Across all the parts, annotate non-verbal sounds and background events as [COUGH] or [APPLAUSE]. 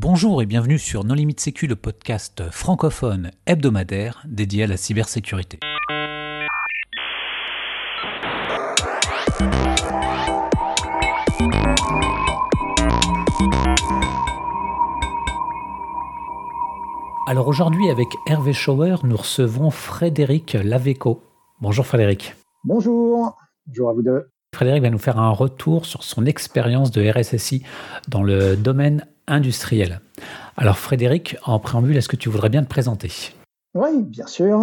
Bonjour et bienvenue sur Non Limite Sécu, le podcast francophone hebdomadaire dédié à la cybersécurité. Alors aujourd'hui avec Hervé Schauer, nous recevons Frédéric Laveco. Bonjour Frédéric. Bonjour. Bonjour à vous deux. Frédéric va nous faire un retour sur son expérience de RSSI dans le domaine industriel. Alors Frédéric, en préambule, est-ce que tu voudrais bien te présenter? Oui, bien sûr.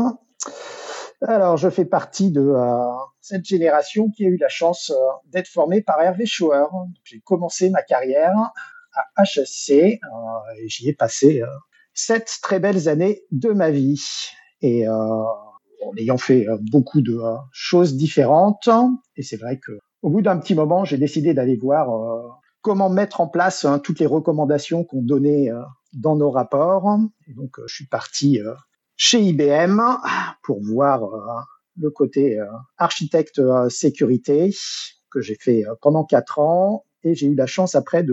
Alors, je fais partie de euh, cette génération qui a eu la chance euh, d'être formée par Hervé Schauer. J'ai commencé ma carrière à HSC euh, et j'y ai passé sept très belles années de ma vie. Et en ayant fait beaucoup de choses différentes, et c'est vrai que au bout d'un petit moment, j'ai décidé d'aller voir comment mettre en place hein, toutes les recommandations qu'on donnait euh, dans nos rapports. Donc, euh, je suis parti euh, chez IBM pour voir le côté architecte sécurité que j'ai fait pendant quatre ans. Et j'ai eu la chance après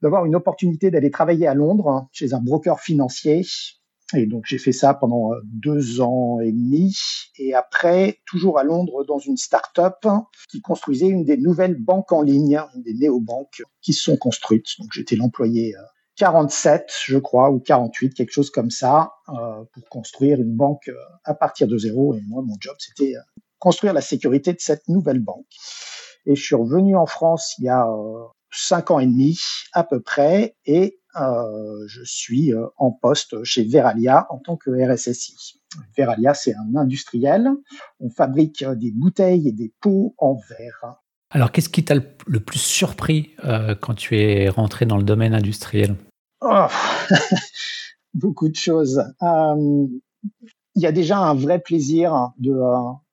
d'avoir une opportunité d'aller travailler à Londres hein, chez un broker financier et donc j'ai fait ça pendant euh, deux ans et demi. Et après, toujours à Londres, dans une start-up qui construisait une des nouvelles banques en ligne, une des néobanques qui se sont construites. Donc j'étais l'employé 47, euh, je crois, ou 48, quelque chose comme ça, euh, pour construire une banque à partir de zéro. Et moi, mon job, c'était construire la sécurité de cette nouvelle banque. Et je suis revenu en France il y a cinq ans et demi à peu près, et je suis euh, en poste chez Veralia en tant que RSSI. Veralia, c'est un industriel. On fabrique euh, des bouteilles et des pots en verre. Alors, qu'est-ce qui t'a le plus surpris quand tu es rentré dans le domaine industriel? Oh, [LAUGHS] Beaucoup de choses. Il y a déjà un vrai plaisir de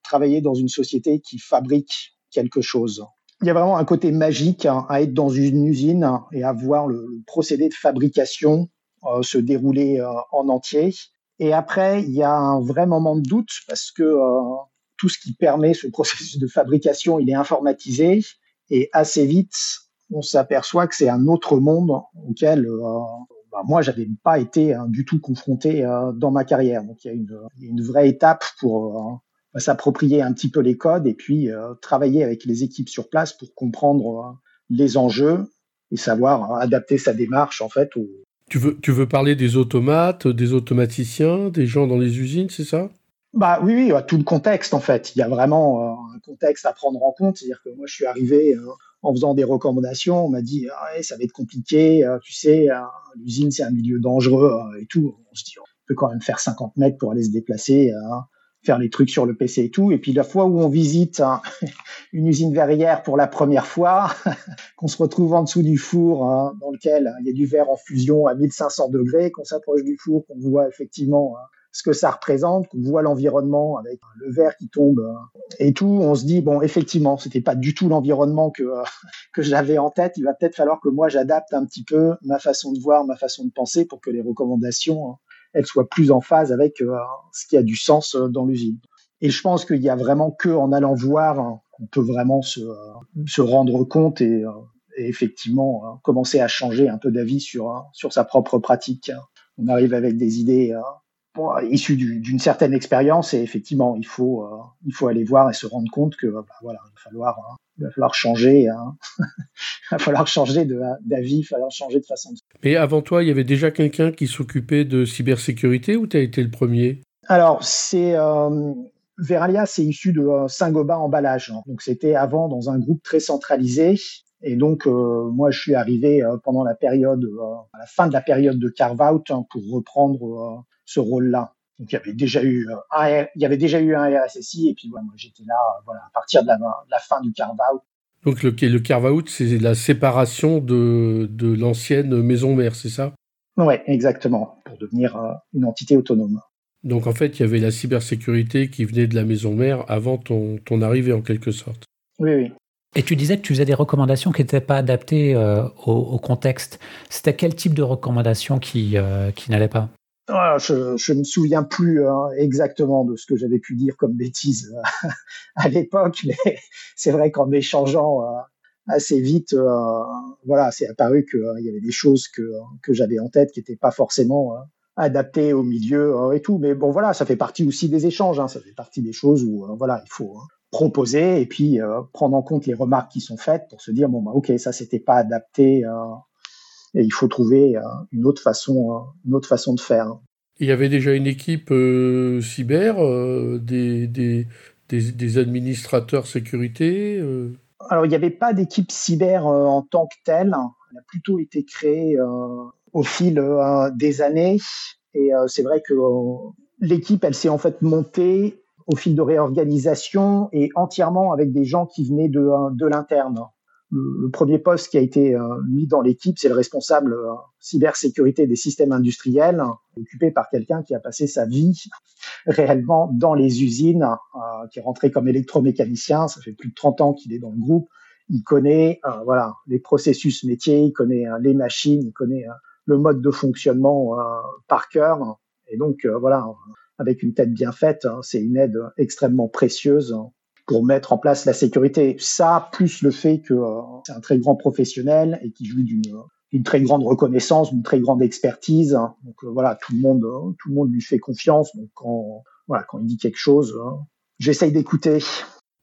travailler dans une société qui fabrique quelque chose il y a vraiment un côté magique hein, à être dans une usine et à voir le, procédé de fabrication euh, se dérouler euh, en entier. Et après, il y a un vrai moment de doute parce que euh, tout ce qui permet ce [LAUGHS] processus de fabrication, il est informatisé et assez vite, on s'aperçoit que c'est un autre monde auquel bah, moi, j'avais pas été hein, du tout confronté dans ma carrière. Donc, il y a une, une vraie étape pour s'approprier un petit peu les codes et puis euh, travailler avec les équipes sur place pour comprendre euh, les enjeux et savoir adapter sa démarche en fait. Tu veux, tu veux parler des automates, des automaticiens, des gens dans les usines, c'est ça? Bah oui, oui, tout le contexte en fait. Il y a vraiment euh, un contexte à prendre en compte. C'est-à-dire que moi, je suis arrivé en faisant des recommandations. On m'a dit, ah ça va être compliqué. tu sais, l'usine c'est un milieu dangereux et tout. On se dit, on peut quand même faire 50 mètres pour aller se déplacer. Hein faire les trucs sur le PC et tout. Et puis la fois où on visite hein, [LAUGHS] une usine verrière pour la première fois, [LAUGHS] qu'on se retrouve en dessous du four hein, dans lequel il y a du verre en fusion à 1500 degrés, qu'on s'approche du four, qu'on voit effectivement hein, ce que ça représente, qu'on voit l'environnement avec le verre qui tombe et tout, on se dit bon effectivement c'était pas du tout l'environnement que [LAUGHS] que j'avais en tête. Il va peut-être falloir que moi j'adapte un petit peu ma façon de voir, ma façon de penser pour que les recommandations elle soit plus en phase avec euh, ce qui a du sens euh, dans l'usine. Et je pense qu'il y a vraiment que en allant voir hein, qu'on peut vraiment se, euh, se rendre compte et, effectivement hein, commencer à changer un peu d'avis sur, hein, sur sa propre pratique. On arrive avec des idées issues d'une certaine expérience et effectivement il faut, il faut aller voir et se rendre compte que bah, voilà, il va falloir il va falloir changer, hein. [LAUGHS] il va falloir changer d'avis, il va falloir changer de façon de Mais avant toi, il y avait déjà quelqu'un qui s'occupait de cybersécurité ou tu as été le premier? Alors, c'est euh, Veralia, c'est issu de euh, Saint-Gobain emballage. Hein. Donc, c'était avant dans un groupe très centralisé. Et donc, euh, moi, je suis arrivé pendant la période, à la fin de la période de carve-out hein, pour reprendre ce rôle-là. Donc il y avait déjà eu un, il y avait déjà eu un RSSI et puis moi j'étais là voilà à partir de la, fin du carve out. Donc le, le carve out c'est la séparation de, de l'ancienne maison mère, c'est ça? Oui, exactement, pour devenir euh, une entité autonome. Donc en fait, il y avait la cybersécurité qui venait de la maison mère avant ton, ton arrivée en quelque sorte. Oui, oui. Et tu disais que tu faisais des recommandations qui n'étaient pas adaptées euh, au, contexte. C'était quel type de recommandations qui, euh, qui n'allaient pas? Je, ne me souviens plus hein, exactement de ce que j'avais pu dire comme bêtise euh, [LAUGHS] à l'époque, mais [LAUGHS] c'est vrai qu'en échangeant euh, assez vite, voilà, c'est apparu qu'il y avait des choses que, j'avais en tête qui n'étaient pas forcément adaptées au milieu et tout. Mais bon, voilà, ça fait partie aussi des échanges. Hein, ça fait partie des choses où, voilà, il faut proposer et puis prendre en compte les remarques qui sont faites pour se dire bon bah ok ça c'était pas adapté et il faut trouver une autre façon une autre façon de faire. Il y avait déjà une équipe euh, cyber, euh, des, des, des, administrateurs sécurité euh? Alors, il n'y avait pas d'équipe cyber en tant que telle. Elle a plutôt été créée au fil des années. Et c'est vrai que l'équipe, elle s'est en fait montée au fil de réorganisation et entièrement avec des gens qui venaient de, de l'interne le, premier poste qui a été euh, mis dans l'équipe, c'est le responsable euh, cybersécurité des systèmes industriels, occupé par quelqu'un qui a passé sa vie réellement dans les usines, euh, qui est rentré comme électromécanicien. Ça fait plus de 30 ans qu'il est dans le groupe. Il connaît voilà les processus métiers, il connaît les machines, il connaît le mode de fonctionnement par cœur. Et donc voilà, avec une tête bien faite, hein, c'est une aide extrêmement précieuse pour mettre en place la sécurité. Ça, plus le fait que euh, c'est un très grand professionnel et qui joue d'une très grande reconnaissance, d'une très grande expertise. Donc euh, voilà, tout le monde, euh, tout le monde lui fait confiance. Donc quand voilà, quand il dit quelque chose, j'essaye d'écouter.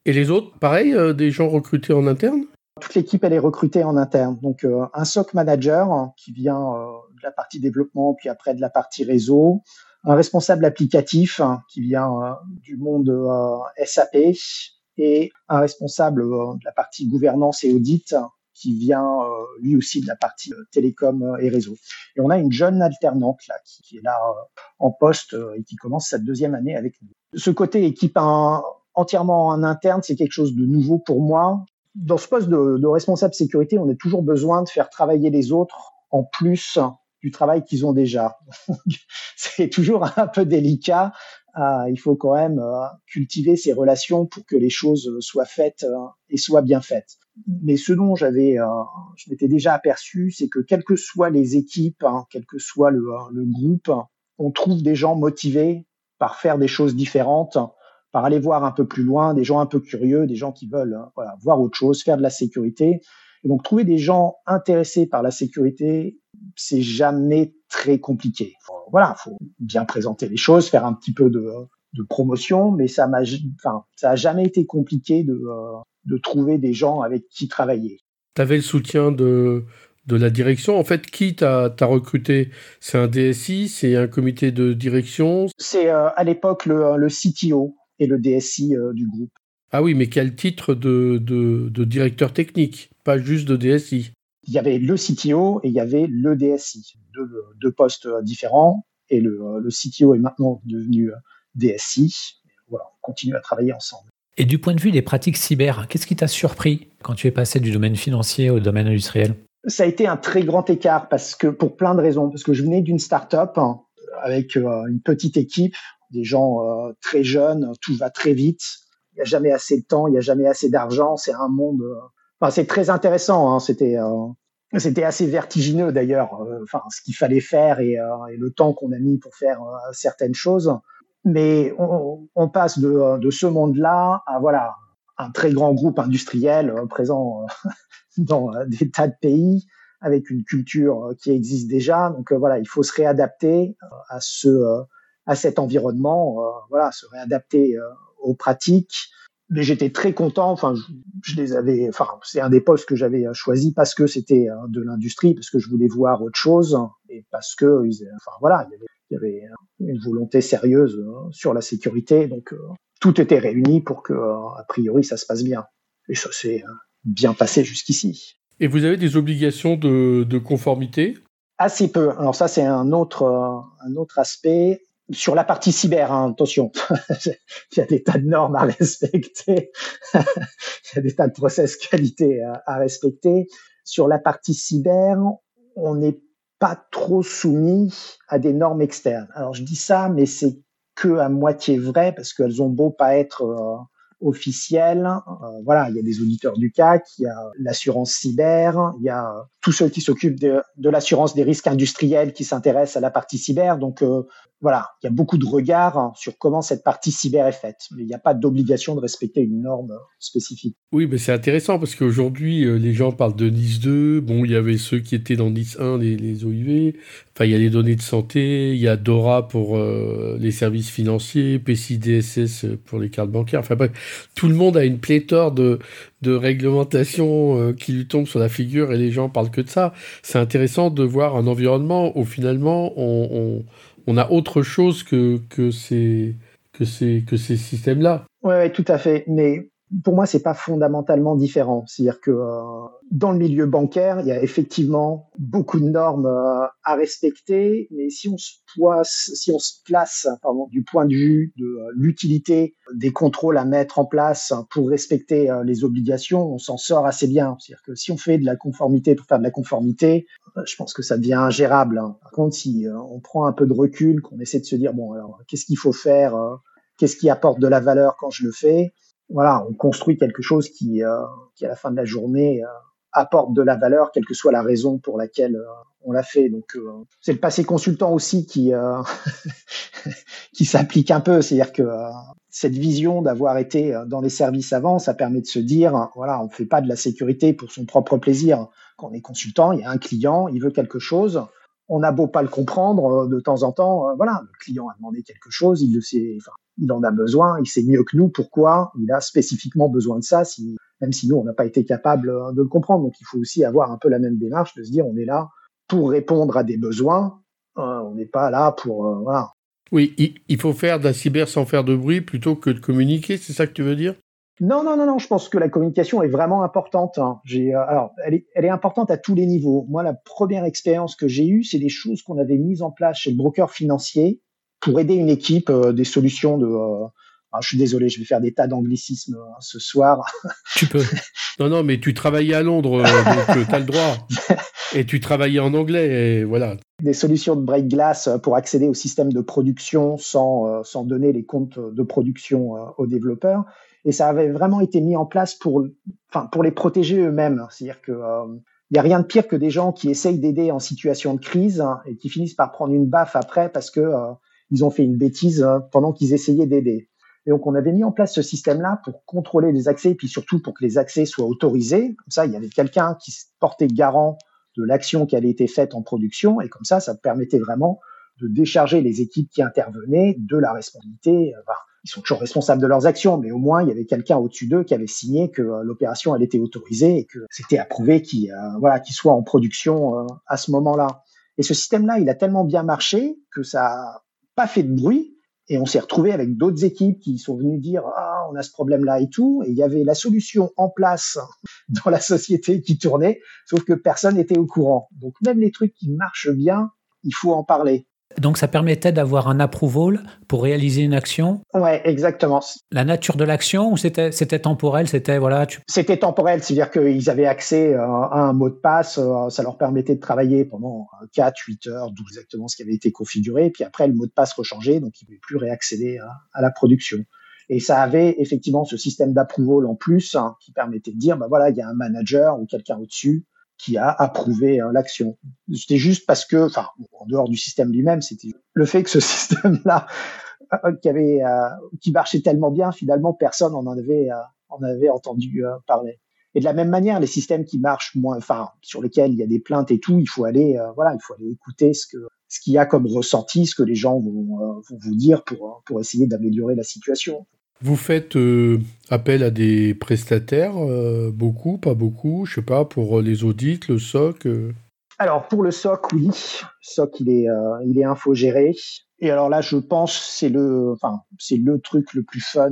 Et les autres, pareil, des gens recrutés en interne? Toute l'équipe, elle est recrutée en interne. Donc un SOC manager qui vient de la partie développement, puis après de la partie réseau, un responsable applicatif qui vient du monde SAP, et un responsable euh, de la partie gouvernance et audit qui vient euh, lui aussi de la partie euh, télécom et réseau. Et on a une jeune alternante là qui, est là en poste et qui commence sa deuxième année avec nous. Ce côté équipe entièrement en interne, c'est quelque chose de nouveau pour moi. Dans ce poste de responsable sécurité, on a toujours besoin de faire travailler les autres en plus du travail qu'ils ont déjà. [LAUGHS] c'est toujours un peu délicat il faut quand même euh, cultiver ces relations pour que les choses soient faites euh, et soient bien faites. Mais ce dont j'avais, euh, je m'étais déjà aperçu, c'est que quelles que soient les équipes, hein, quel que soit le, groupe, on trouve des gens motivés par faire des choses différentes, par aller voir un peu plus loin, des gens un peu curieux, des gens qui veulent voir autre chose, faire de la sécurité. Et donc trouver des gens intéressés par la sécurité, c'est jamais très compliqué. Voilà, faut bien présenter les choses, faire un petit peu de, promotion, mais ça m'a, enfin, ça a jamais été compliqué de, euh, de trouver des gens avec qui travailler. Tu avais le soutien de, de la direction. En fait, qui t'a recruté? C'est un DSI C'est un comité de direction? C'est euh, à l'époque le, le, CTO et le DSI euh, du groupe. Ah oui, mais quel titre de, de, de directeur technique? Pas juste de DSI il y avait le CTO et il y avait le DSI, deux, postes différents. Et le, CTO est maintenant devenu DSI. Voilà, on continue à travailler ensemble. Et du point de vue des pratiques cyber, qu'est-ce qui t'a surpris quand tu es passé du domaine financier au domaine industriel? Ça a été un très grand écart parce que pour plein de raisons. Parce que je venais d'une start-up hein, avec euh, une petite équipe, des gens euh, très jeunes, tout va très vite. Il n'y a jamais assez de temps, il n'y a jamais assez d'argent. C'est un monde euh, c'est très intéressant. Hein. C'était euh, c'était assez vertigineux d'ailleurs. Euh, enfin, ce qu'il fallait faire et, euh, et, le temps qu'on a mis pour faire certaines choses. Mais on, on passe de, de ce monde-là à voilà un très grand groupe industriel présent [LAUGHS] dans des tas de pays avec une culture qui existe déjà. Donc voilà, il faut se réadapter à ce à cet environnement. Voilà, se réadapter aux pratiques mais j'étais très content. Enfin, je, les avais. Enfin, c'est un des postes que j'avais euh, choisi parce que c'était euh, de l'industrie, parce que je voulais voir autre chose et parce que, enfin, voilà, il y avait, une volonté sérieuse euh, sur la sécurité. Donc, tout était réuni pour que, a priori, ça se passe bien. Et ça s'est bien passé jusqu'ici. Et vous avez des obligations de, de conformité? Assez peu. Alors ça, c'est un autre, un autre aspect sur la partie cyber, hein, attention, [LAUGHS] il y a des tas de normes à respecter, [LAUGHS] il y a des tas de process qualité à, respecter. Sur la partie cyber, on n'est pas trop soumis à des normes externes. Alors je dis ça, mais c'est que à moitié vrai parce qu'elles ont beau pas être euh, officiels. voilà, il y a des auditeurs du CAC, il y a l'assurance cyber, il y a tous ceux qui s'occupent de, l'assurance des risques industriels qui s'intéressent à la partie cyber. Donc voilà, il y a beaucoup de regards sur comment cette partie cyber est faite, mais il n'y a pas d'obligation de respecter une norme spécifique. Oui, mais c'est intéressant parce qu'aujourd'hui, euh, les gens parlent de NIS 2. Bon, il y avait ceux qui étaient dans NIS 1, les, les OIV. Enfin, il y a les données de santé, il y a DORA pour euh, les services financiers, PCI-DSS pour les cartes bancaires. Enfin bref, tout le monde a une pléthore de, de réglementations euh, qui lui tombent sur la figure et les gens parlent que de ça. C'est intéressant de voir un environnement où finalement on, on on a autre chose que, que ces, que ces, que ces systèmes-là. Oui, ouais, tout à fait. Mais pour moi, c'est pas fondamentalement différent. C'est-à-dire que euh, dans le milieu bancaire, il y a effectivement beaucoup de normes euh, à respecter, mais si on se place, du point de vue de euh, l'utilité des contrôles à mettre en place pour respecter les obligations, on s'en sort assez bien. C'est-à-dire que si on fait de la conformité pour faire de la conformité, je pense que ça devient ingérable. Hein. Par contre, si on prend un peu de recul, qu'on essaie de se dire bon, alors qu'est-ce qu'il faut faire, qu'est-ce qui apporte de la valeur quand je le fais? Voilà, on construit quelque chose qui, euh, à la fin de la journée euh, apporte de la valeur, quelle que soit la raison pour laquelle euh, on l'a fait. Donc c'est le passé consultant aussi qui [LAUGHS] qui s'applique un peu, c'est-à-dire que cette vision d'avoir été dans les services avant, ça permet de se dire voilà, on ne fait pas de la sécurité pour son propre plaisir. Quand on est consultant, il y a un client, il veut quelque chose. On a beau pas le comprendre de temps en temps, voilà, le client a demandé quelque chose, il en a besoin, il sait mieux que nous pourquoi il a spécifiquement besoin de ça, même si nous, on n'a pas été capable euh, de le comprendre. Donc, il faut aussi avoir un peu la même démarche de se dire, on est là pour répondre à des besoins, euh, on n'est pas là pour... Euh, voilà. Oui, il faut faire de la cyber sans faire de bruit plutôt que de communiquer, c'est ça que tu veux dire? Non, non, non, non. Je pense que la communication est vraiment importante. Hein. J'ai, alors, elle est, elle est importante à tous les niveaux. Moi, la première expérience que j'ai eue, c'est des choses qu'on avait mises en place chez le broker financier pour aider une équipe euh, des solutions de euh, ah, je suis désolé, je vais faire des tas d'anglicismes hein, ce soir. Tu peux. [LAUGHS] Non, non, mais tu travaillais à Londres, euh, donc tu as le droit. [LAUGHS] Et tu travaillais en anglais, et voilà. Des solutions de break glass pour accéder au système de production sans, sans donner les comptes de production aux développeurs. Et ça avait vraiment été mis en place pour, enfin, pour les protéger eux-mêmes. C'est-à-dire que il n'y a rien de pire que des gens qui essayent d'aider en situation de crise hein, et qui finissent par prendre une baffe après parce que ils ont fait une bêtise hein, pendant qu'ils essayaient d'aider. Et donc, on avait mis en place ce système-là pour contrôler les accès et puis surtout pour que les accès soient autorisés. Comme ça, il y avait quelqu'un qui portait garant de l'action qui avait été faite en production et comme ça, ça permettait vraiment de décharger les équipes qui intervenaient de la responsabilité. Ils sont toujours responsables de leurs actions, mais au moins il y avait quelqu'un au-dessus d'eux qui avait signé que euh, l'opération elle était autorisée et que c'était approuvé qu'il euh, voilà soit en production euh, à ce moment-là. Et ce système-là, il a tellement bien marché que ça pas fait de bruit. Et on s'est retrouvé avec d'autres équipes qui sont venues dire ah on a ce problème là et tout et il y avait la solution en place [LAUGHS] dans la société qui tournait sauf que personne n'était au courant. Donc même les trucs qui marchent bien il faut en parler donc ça permettait d'avoir un approval pour réaliser une action. Ouais, exactement. La nature de l'action ou c'était c'était temporel, c'était voilà. C'était temporel, c'est-à-dire qu'ils avaient accès euh, à un mot de passe, euh, ça leur permettait de travailler pendant 4, 8 heures, d'où exactement ce qui avait été configuré, et puis après le mot de passe rechangeait, donc ils ne pouvaient plus réaccéder à, la production. Et ça avait effectivement ce système d'approval en plus hein, qui permettait de dire, bah voilà, il y a un manager ou quelqu'un au-dessus qui a approuvé hein, l'action. C'était juste parce que, enfin, en dehors du système lui-même, c'était le fait que ce [LAUGHS] système-là, euh, qui avait, euh, qui marchait tellement bien, finalement, personne en avait, euh, en avait entendu parler. Et de la même manière, les systèmes qui marchent moins, enfin, sur lesquels il y a des plaintes et tout, il faut aller, voilà, il faut aller écouter ce que, ce qu'il y a comme ressenti, ce que les gens vont, vont vous dire pour, pour essayer d'améliorer la situation. Vous faites euh, appel à des prestataires, euh, beaucoup, pas beaucoup, je sais pas, pour les audits, le SOC euh Alors, pour le SOC, oui. Le SOC, il est, infogéré. Et alors là, je pense c'est le, enfin, c'est le truc le plus fun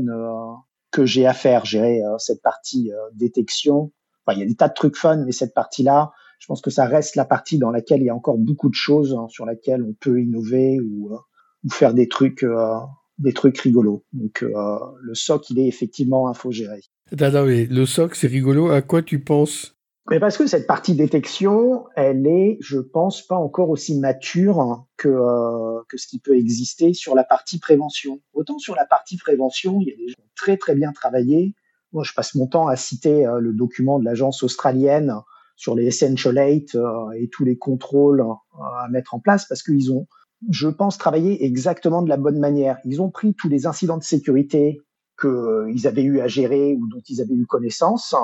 que j'ai à faire, gérer cette partie détection. Enfin, il y a des tas de trucs fun, mais cette partie-là, je pense que ça reste la partie dans laquelle il y a encore beaucoup de choses hein, sur laquelle on peut innover ou faire des trucs des trucs rigolos. Donc euh, le SOC, il est effectivement infogéré. Mais le SOC, c'est rigolo. À quoi tu penses? Mais parce que cette partie détection, elle est, je pense, pas encore aussi mature que, euh, que ce qui peut exister sur la partie prévention. Autant sur la partie prévention, il y a des gens très très bien travaillé. Moi, je passe mon temps à citer euh, le document de l'agence australienne sur les essential eight euh, et tous les contrôles à mettre en place parce qu'ils ont, je pense, travaillé exactement de la bonne manière. Ils ont pris tous les incidents de sécurité qu'ils avaient eu à gérer ou dont ils avaient eu connaissance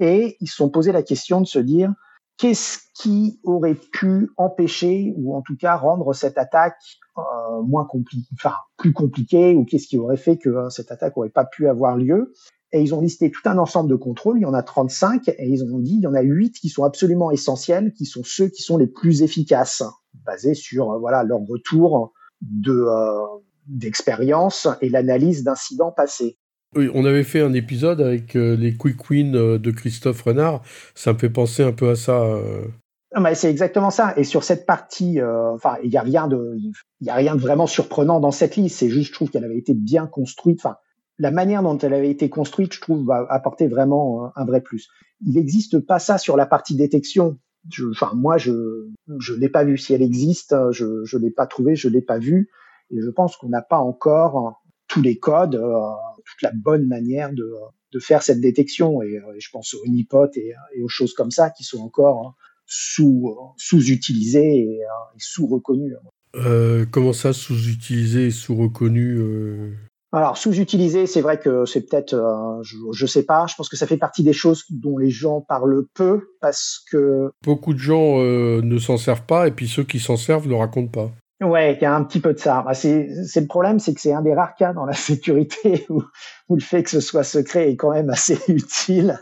et ils se sont posé la question de se dire qu'est-ce qui aurait pu empêcher ou en tout cas rendre cette attaque euh, moins compliquée, enfin plus compliquée, ou qu'est-ce qui aurait fait que euh, cette attaque aurait pas pu avoir lieu? Et ils ont listé tout un ensemble de contrôles, il y en a 35, et ils ont dit il y en a 8 qui sont absolument essentiels, qui sont ceux qui sont les plus efficaces, basés sur euh, voilà leur retour de euh, d'expérience et l'analyse d'incidents passés. Oui, on avait fait un épisode avec euh, les quick wins euh, de Christophe Renard. Ça me fait penser un peu à ça. Euh. c'est exactement ça. Et sur cette partie, enfin, il y a rien de, il y a rien de vraiment surprenant dans cette liste. C'est juste, je trouve qu'elle avait été bien construite. Enfin, la manière dont elle avait été construite, je trouve, va apporter vraiment un vrai plus. Il n'existe pas ça sur la partie détection. Enfin, moi, je, je l'ai pas vu. Si elle existe, je, je l'ai pas trouvé, je l'ai pas vu. Et je pense qu'on n'a pas encore tous les codes, euh, toute la bonne manière de, de faire cette détection. Et, euh, je pense aux honeypots et, aux choses comme ça qui sont encore hein, sous, sous-utilisées et, et sous-reconnues. Euh, comment ça, sous-utilisé et sous-reconnu euh... Alors, sous-utilisé, c'est vrai que c'est peut-être, euh, je, je sais pas, je pense que ça fait partie des choses dont les gens parlent peu parce que... Beaucoup de gens euh, ne s'en servent pas et puis ceux qui s'en servent ne racontent pas. Ouais, il y a un petit peu de ça. Bah, c'est, le problème, c'est que c'est un des rares cas dans la [LAUGHS] sécurité où, où, le fait que ce soit secret est quand même assez [LAUGHS] utile.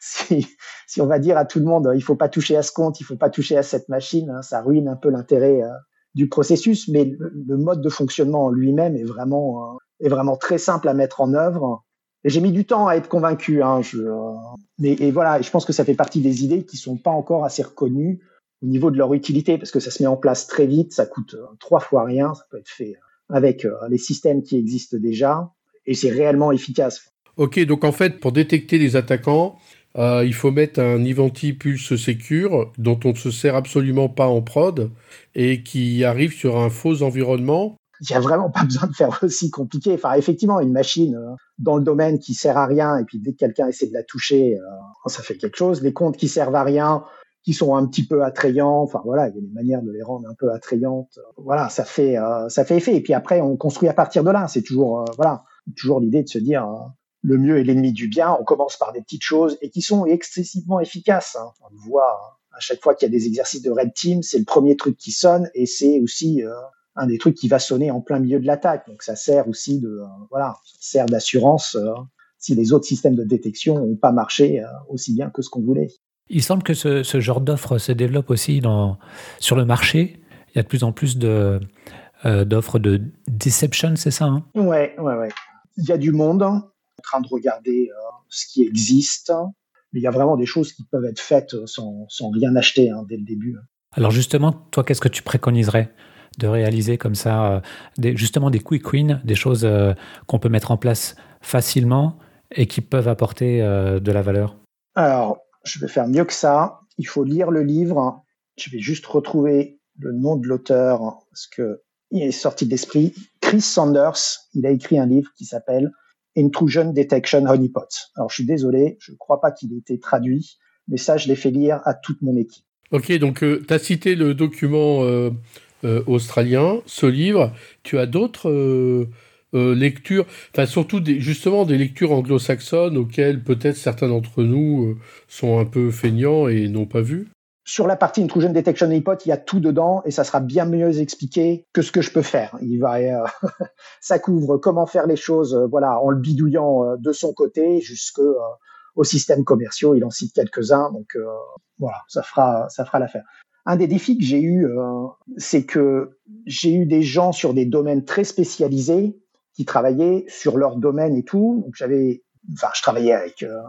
si, si on va dire à tout le monde, il faut pas toucher à ce compte, il faut pas toucher à cette machine, hein, ça ruine un peu l'intérêt euh, du processus. Mais le, mode de fonctionnement en lui-même est vraiment, est vraiment très simple à mettre en œuvre. J'ai mis du temps à être convaincu. Hein, je, euh, mais, et voilà, je pense que ça fait partie des idées qui sont pas encore assez reconnues au niveau de leur utilité, parce que ça se met en place très vite, ça coûte euh, trois fois rien, ça peut être fait euh, avec euh, les systèmes qui existent déjà, et c'est réellement efficace. Ok, donc en fait, pour détecter les attaquants, euh, il faut mettre un Ivanti Pulse Secure dont on ne se sert absolument pas en prod et qui arrive sur un faux environnement. Il n'y a vraiment pas [LAUGHS] besoin de faire aussi compliqué. Enfin, effectivement, une machine dans le domaine qui sert à rien et puis dès que quelqu'un essaie de la toucher, ça fait quelque chose. Les comptes qui servent à rien, qui sont un petit peu attrayants. Enfin voilà, il y a des manières de les rendre un peu attrayantes. Voilà, ça fait euh, ça fait effet. Et puis après, on construit à partir de là. C'est toujours euh, voilà, toujours l'idée de se dire euh, le mieux est l'ennemi du bien. On commence par des petites choses et qui sont excessivement efficaces. Hein. On le voit hein. à chaque fois qu'il y a des exercices de red team, c'est le premier truc qui sonne et c'est aussi un des trucs qui va sonner en plein milieu de l'attaque. Donc ça sert aussi de voilà, ça sert d'assurance si les autres systèmes de détection n'ont pas marché aussi bien que ce qu'on voulait. Il semble que ce, ce genre d'offre se développe aussi dans, sur le marché. Il y a de plus en plus de, euh, d'offres de deception, c'est ça hein? Ouais, ouais, ouais. Il y a du monde en train de regarder euh, ce qui existe, mais il y a vraiment des choses qui peuvent être faites sans, sans rien acheter hein, dès le début. Alors justement, toi, qu'est-ce que tu préconiserais? De réaliser comme ça, euh, des, justement des quick wins, des choses euh, qu'on peut mettre en place facilement et qui peuvent apporter euh, de la valeur Alors, je vais faire mieux que ça. Il faut lire le livre. Je vais juste retrouver le nom de l'auteur parce que il est sorti d'esprit. Chris Sanders, il a écrit un livre qui s'appelle Intrusion Detection Honeypot. Alors, je suis désolé, je ne crois pas qu'il ait été traduit, mais ça, je l'ai fait lire à toute mon équipe. Ok, donc euh, tu as cité le document euh, australien, ce livre. Tu as d'autres euh, euh, lectures, enfin surtout des, justement des lectures anglo-saxonnes auxquelles peut-être certains d'entre nous euh, sont un peu feignants et n'ont pas vu Sur la partie Intrusion Detection Honeypot, il y a tout dedans et ça sera bien mieux expliqué que ce que je peux faire. Il va, euh, [LAUGHS] ça couvre comment faire les choses, euh, voilà, en le bidouillant euh, de son côté jusque euh, aux systèmes commerciaux. Il en cite quelques-uns, donc voilà, ça fera, ça fera l'affaire. Un des défis que j'ai eu, c'est que j'ai eu des gens sur des domaines très spécialisés qui travaillaient sur leur domaine et tout. Donc j'avais, enfin, je travaillais avec euh,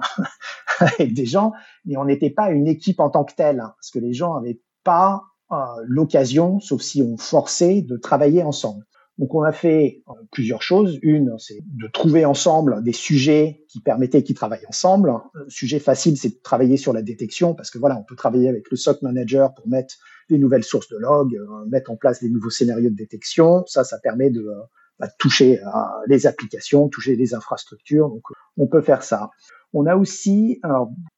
[LAUGHS] des gens, mais on n'était pas une équipe en tant que telle, hein, parce que les gens n'avaient pas euh, l'occasion, sauf si on forçait, de travailler ensemble. Donc on a fait euh, plusieurs choses. Une, c'est de trouver ensemble des sujets qui permettaient qu'ils travaillent ensemble. Le sujet facile, c'est de travailler sur la détection parce que voilà, on peut travailler avec le SOC manager pour mettre des nouvelles sources de logs, euh, mettre en place des nouveaux scénarios de détection. Ça, ça permet de, euh, bah, toucher les applications, toucher les infrastructures. Donc on peut faire ça. On a aussi,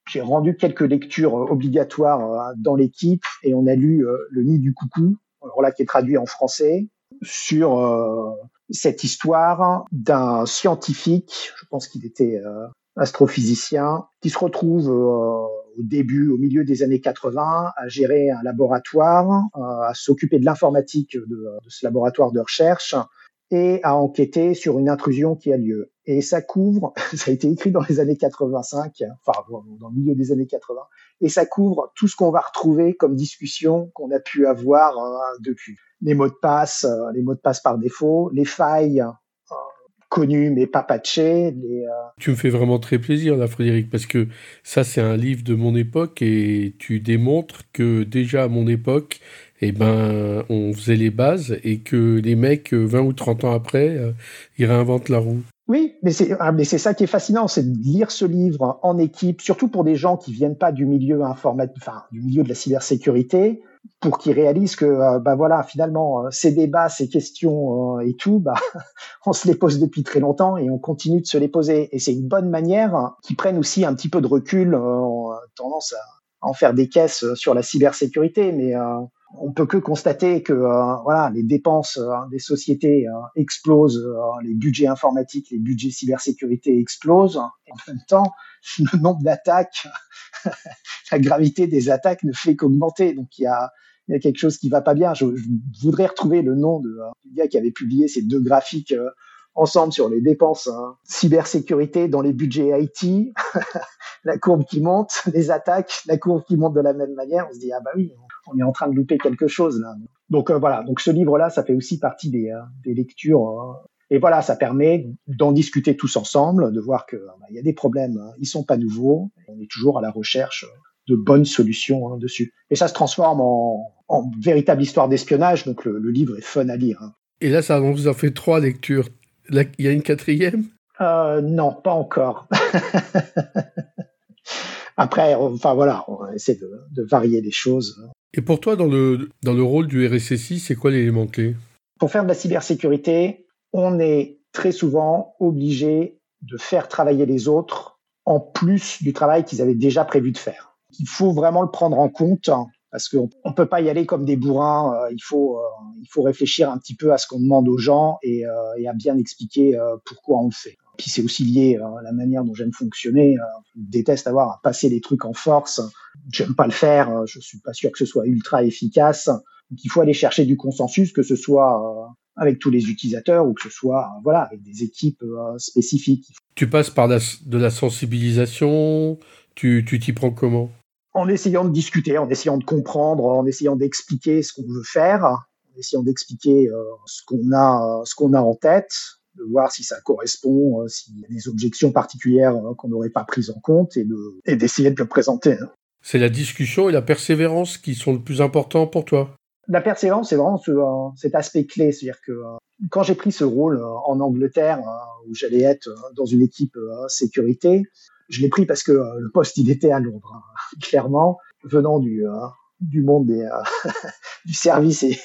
j'ai rendu quelques lectures obligatoires dans l'équipe et on a lu Le Nid du Coucou, alors là qui est traduit en français, sur euh, cette histoire d'un scientifique, je pense qu'il était euh, astrophysicien, qui se retrouve euh, au début, au milieu des années 80, à gérer un laboratoire, à s'occuper de l'informatique de, ce laboratoire de recherche et à enquêter sur une intrusion qui a lieu. Et ça couvre, [LAUGHS] ça a été écrit dans les années 85, enfin dans le milieu des années 80, et ça couvre tout ce qu'on va retrouver comme discussion qu'on a pu avoir depuis les mots de passe, euh, les mots de passe par défaut, les failles euh, connues mais pas patchées. Les, euh, Tu me fais vraiment très plaisir là, Frédéric, parce que ça c'est un livre de mon époque et tu démontres que déjà à mon époque, eh ben, on faisait les bases et que les mecs, 20 ou 30 ans après, ils réinventent la roue. Oui, mais c'est ah, mais c'est ça qui est fascinant, c'est de lire ce livre en équipe, surtout pour des gens qui viennent pas du milieu informatique, enfin du milieu de la cybersécurité, pour qu'ils réalisent que euh, bah voilà finalement euh, ces débats, ces questions euh, et tout, bah [LAUGHS] on se les pose depuis très longtemps et on continue de se les poser. Et c'est une bonne manière qu'ils prennent aussi un petit peu de recul, tendance à en faire des caisses sur la cybersécurité, mais on peut que constater que voilà les dépenses des sociétés explosent, les budgets informatiques, les budgets cybersécurité explosent. En même temps, [LAUGHS] le nombre d'attaques [LAUGHS] la gravité des attaques ne fait qu'augmenter. Donc il y a, il y a quelque chose qui va pas bien. Je, voudrais retrouver le nom de, euh, du gars qui avait publié ces deux graphiques euh, ensemble sur les dépenses hein. cybersécurité dans les budgets IT, [LAUGHS] la courbe qui monte, les attaques, la courbe qui monte de la même manière. On se dit ah bah oui, on est en train de louper quelque chose là. Donc euh, voilà, donc ce livre-là, ça fait aussi partie des, lectures. et voilà, ça permet d'en discuter tous ensemble, de voir que bah, y a des problèmes, hein. ils sont pas nouveaux. On est toujours à la recherche de bonnes solutions hein, dessus. Et ça se transforme en, véritable histoire d'espionnage, donc le, livre est fun à lire. Hein. Et là, ça vous en fait trois lectures. Il y a une quatrième? Euh, Non, pas encore. [LAUGHS] Après, enfin voilà, on essaie de, de, varier les choses. Et pour toi, dans le, dans le rôle du RSSI, c'est quoi l'élément clé? Pour faire de la cybersécurité, on est très souvent obligé de faire travailler les autres en plus du travail qu'ils avaient déjà prévu de faire il faut vraiment le prendre en compte hein, parce qu'on ne peut pas y aller comme des bourrins. Euh, il faut euh, il faut réfléchir un petit peu à ce qu'on demande aux gens et, euh, à bien expliquer pourquoi on le fait. Puis c'est aussi lié à la manière dont j'aime fonctionner. Je déteste avoir à passer les trucs en force. J'aime pas le faire. Je suis pas sûr que ce soit ultra efficace. Donc il faut aller chercher du consensus, que ce soit avec tous les utilisateurs ou que ce soit voilà avec des équipes spécifiques. Tu passes par de la sensibilisation? Tu t'y prends comment? En essayant de discuter, en essayant de comprendre, en essayant d'expliquer ce qu'on veut faire, en essayant d'expliquer euh, ce qu'on a, ce qu'on a en tête, de voir si ça correspond, euh, s'il y a des objections particulières euh, qu'on n'aurait pas prises en compte et, de, et d'essayer de le présenter. Hein. C'est la discussion et la persévérance qui sont le plus importants pour toi. La persévérance, c'est vraiment ce, cet aspect clé. C'est-à-dire que quand j'ai pris ce rôle en Angleterre, où j'allais être dans une équipe sécurité, je l'ai pris parce que euh, le poste, il était à Londres, hein. [LAUGHS] clairement, venant du, euh, monde euh, [LAUGHS] du service [LAUGHS] et,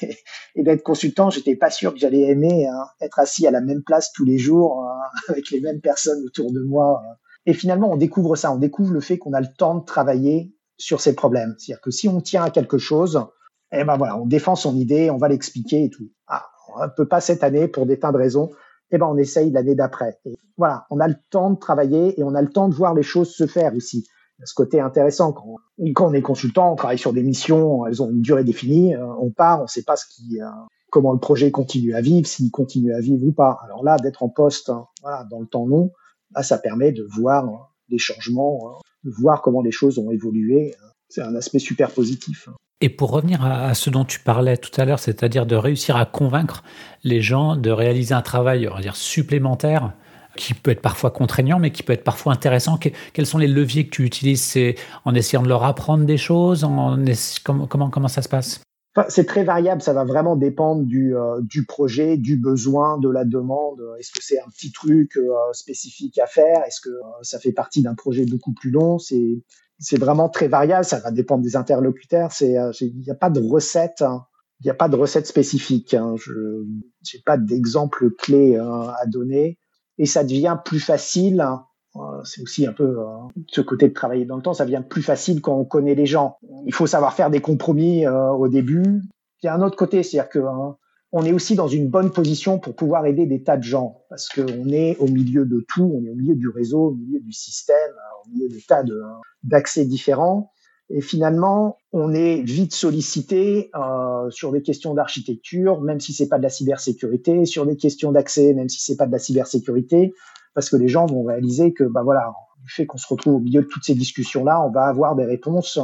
d'être consultant, j'étais pas sûr que j'allais aimer hein, être assis à la même place tous les jours avec les mêmes personnes autour de moi. Et finalement, on découvre ça, on découvre le fait qu'on a le temps de travailler sur ces problèmes. C'est-à-dire que si on tient à quelque chose, eh ben voilà, on défend son idée, on va l'expliquer et tout. Ah, on ne peut pas cette année pour des tas de raisons eh ben on essaye l'année d'après. Et voilà, on a le temps de travailler et on a le temps de voir les choses se faire aussi. Ce côté intéressant quand, quand on est consultant, on travaille sur des missions, elles ont une durée définie, euh, on part, on ne sait pas ce qui, euh, comment le projet continue à vivre, s'il continue à vivre ou pas. Alors là, d'être en poste, hein, voilà, dans le temps long, ça permet de voir hein, des changements, hein, de voir comment les choses ont évolué. C'est un aspect super positif. Et pour revenir à, ce dont tu parlais tout à l'heure, c'est-à-dire de réussir à convaincre les gens de réaliser un travail, on va dire, supplémentaire, qui peut être parfois contraignant, mais qui peut être parfois intéressant. quels sont les leviers que tu utilises? C'est en essayant de leur apprendre des choses en, comment, ça se passe? C'est très variable, ça va vraiment dépendre du, euh, du projet, du besoin, de la demande. Est-ce que c'est un petit truc euh, spécifique à faire? Est-ce que euh, ça fait partie d'un projet beaucoup plus long? C'est vraiment très variable, ça va dépendre des interlocuteurs. C'est il n'y a pas de recette, hein. il n'y a pas de recette spécifique. Hein. Je n'ai pas d'exemple clé hein, à donner et ça devient plus facile c'est aussi un peu ce côté de travailler dans le temps, ça devient plus facile quand on connaît les gens. Il faut savoir faire des compromis euh, au début. Il y a un autre côté, c'est-à-dire que hein, on est aussi dans une bonne position pour pouvoir aider des tas de gens parce qu'on est au milieu de tout, on est au milieu du réseau, au milieu du système, au milieu des tas hein, d'accès différents. Et finalement, on est vite sollicité euh, sur des questions d'architecture, même si c'est pas de la cybersécurité, sur des questions d'accès, même si c'est pas de la cybersécurité, parce que les gens vont réaliser que, bah voilà, du fait qu'on se retrouve au milieu de toutes ces discussions-là, on va avoir des réponses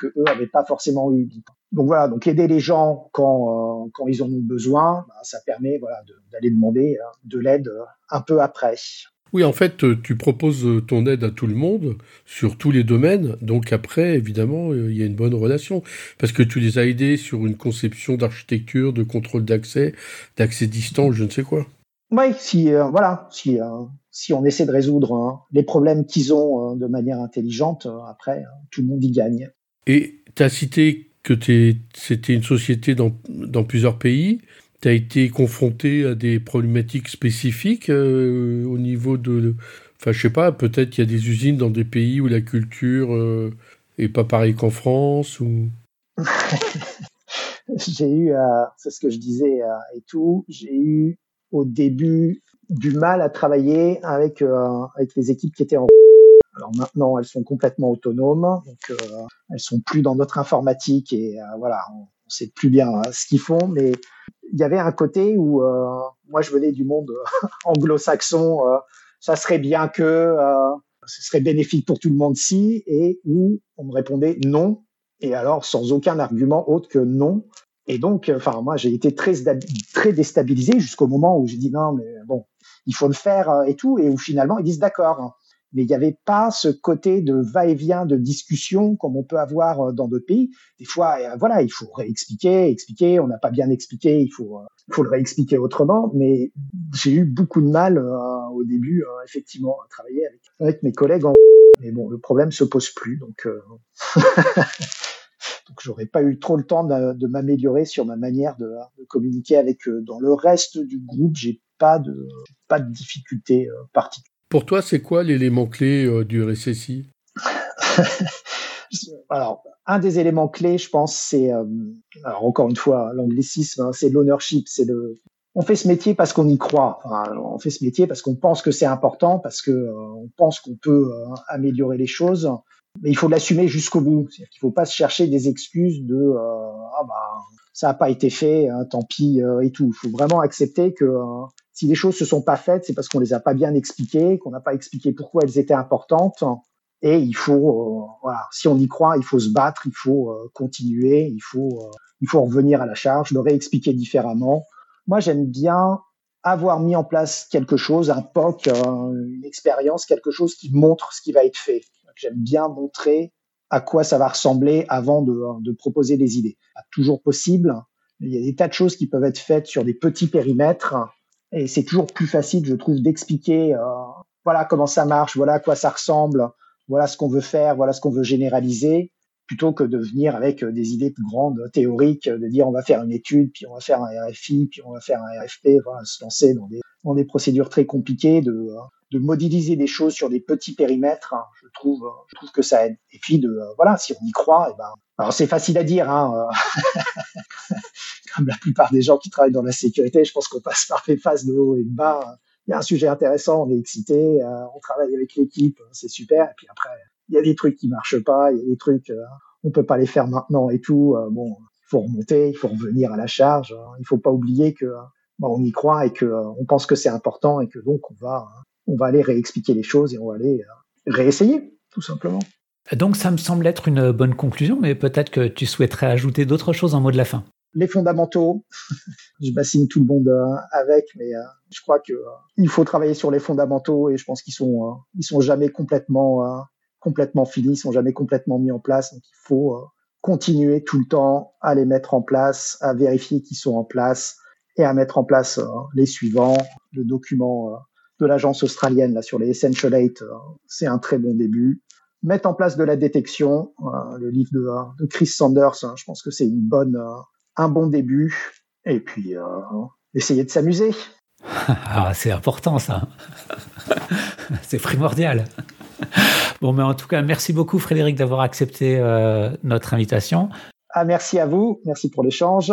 que eux n'avaient pas forcément eu. Donc voilà, donc aider les gens quand, euh, quand ils en ont besoin, bah, ça permet voilà, d'aller demander euh, de l'aide euh, un peu après. Oui, en fait, tu proposes ton aide à tout le monde sur tous les domaines. Donc après, évidemment, il y a une bonne relation parce que tu les as aidés sur une conception d'architecture, de contrôle d'accès, d'accès distant, je ne sais quoi. Oui, si voilà, si si on essaie de résoudre hein, les problèmes qu'ils ont hein, de manière intelligente, après, hein, tout le monde y gagne. Et tu as cité que c'était une société dans, plusieurs pays. Tu as été confronté à des problématiques spécifiques euh, au niveau de... Enfin, je sais pas, peut-être qu'il y a des usines dans des pays où la culture euh, est pas pareille qu'en France [LAUGHS] j'ai eu, c'est ce que je disais et tout, j'ai eu au début du mal à travailler avec, euh, avec les équipes qui étaient en alors maintenant, elles sont complètement autonomes, donc euh, elles sont plus dans notre informatique et euh, voilà, on, sait plus bien euh, ce qu'ils font. Mais il y avait un côté où moi, je venais du monde [LAUGHS] anglo-saxon, ça serait bien que ce serait bénéfique pour tout le monde si, et où on me répondait non, et alors sans aucun argument autre que non. Et donc, enfin, moi, j'ai été très, très déstabilisé jusqu'au moment où j'ai dit non, mais bon, il faut le faire euh, et tout, et où finalement ils disent d'accord. Mais il n'y avait pas ce côté de va-et-vient, de discussion comme on peut avoir euh, dans d'autres pays. Des fois, euh, voilà, il faut réexpliquer, expliquer. On n'a pas bien expliqué, il faut, il faut le réexpliquer autrement. Mais j'ai eu beaucoup de mal au début, effectivement, à travailler avec, mes collègues. [LAUGHS] Mais bon, le problème se pose plus, donc. [LAUGHS] donc j'aurais pas eu trop le temps de, m'améliorer sur ma manière de, communiquer avec eux. Dans le reste du groupe, j'ai pas de, pas de difficulté euh, particulière. Pour toi, c'est quoi l'élément clé euh, du RSSI [LAUGHS] Alors, un des éléments clés, je pense, c'est, euh, alors encore une fois, l'anglicisme, hein, c'est l'ownership, c'est le, on fait ce métier parce qu'on y croit. on fait ce métier parce qu'on pense que c'est important, parce que on pense qu'on peut améliorer les choses. Mais il faut l'assumer jusqu'au bout. Il ne faut pas se chercher des excuses de ah bah ça n'a pas été fait, hein, tant pis et tout. Il faut vraiment accepter que si les choses se sont pas faites, c'est parce qu'on les a pas bien expliquées, qu'on n'a pas expliqué pourquoi elles étaient importantes. Et il faut, euh, voilà, si on y croit, il faut se battre, il faut euh, continuer, il faut, euh, il faut revenir à la charge, le réexpliquer différemment. Moi, j'aime bien avoir mis en place quelque chose, un POC, une expérience, quelque chose qui montre ce qui va être fait. J'aime bien montrer à quoi ça va ressembler avant de, de proposer des idées. Toujours possible. Il y a des tas de choses qui peuvent être faites sur des petits périmètres et c'est toujours plus facile, je trouve, d'expliquer, euh, voilà comment ça marche, voilà à quoi ça ressemble, voilà ce qu'on veut faire, voilà ce qu'on veut généraliser, plutôt que de venir avec euh, des idées plus grandes, théoriques, de dire on va faire une étude, puis on va faire un RFI, puis on va faire un RFP, voilà, se lancer dans des, dans des procédures très compliquées, de, euh, de modéliser des choses sur des petits périmètres, hein, je trouve, je trouve que ça aide. Et puis de, voilà, si on y croit, eh ben, alors c'est facile à dire, hein, [LAUGHS] comme la plupart des gens qui travaillent dans la sécurité, je pense qu'on passe par les phases de haut et de bas. Il y a un sujet intéressant, on est excité, euh, on travaille avec l'équipe, c'est super. Et puis après, il y a des trucs qui marchent pas, il y a des trucs, euh, on peut pas les faire maintenant et tout. Euh, bon, il faut remonter, il faut revenir à la charge. Hein. Il faut pas oublier que on y croit et que on pense que c'est important et que donc on va, on va aller réexpliquer les choses et on va aller réessayer, tout simplement. Donc ça me semble être une bonne conclusion, mais peut-être que tu souhaiterais ajouter d'autres choses en mot de la fin les fondamentaux. [LAUGHS] je bassine tout le monde euh, avec, mais euh, je crois que euh, il faut travailler sur les fondamentaux et je pense qu'ils sont ils sont jamais complètement complètement finis, ils sont jamais complètement mis en place. Donc il faut continuer tout le temps à les mettre en place, à vérifier qu'ils sont en place et à mettre en place euh, les suivants. Le document euh, de l'agence australienne là sur les Essential 8, c'est un très bon début. Mettre en place de la détection, le livre de, de Chris Sanders, hein, je pense que c'est une bonne, un bon début. Et puis essayer de s'amuser. [LAUGHS] Ah, c'est important ça. [LAUGHS] c'est primordial. Bon, mais en tout cas, merci beaucoup Frédéric d'avoir accepté euh, notre invitation. Ah, merci à vous, merci pour l'échange.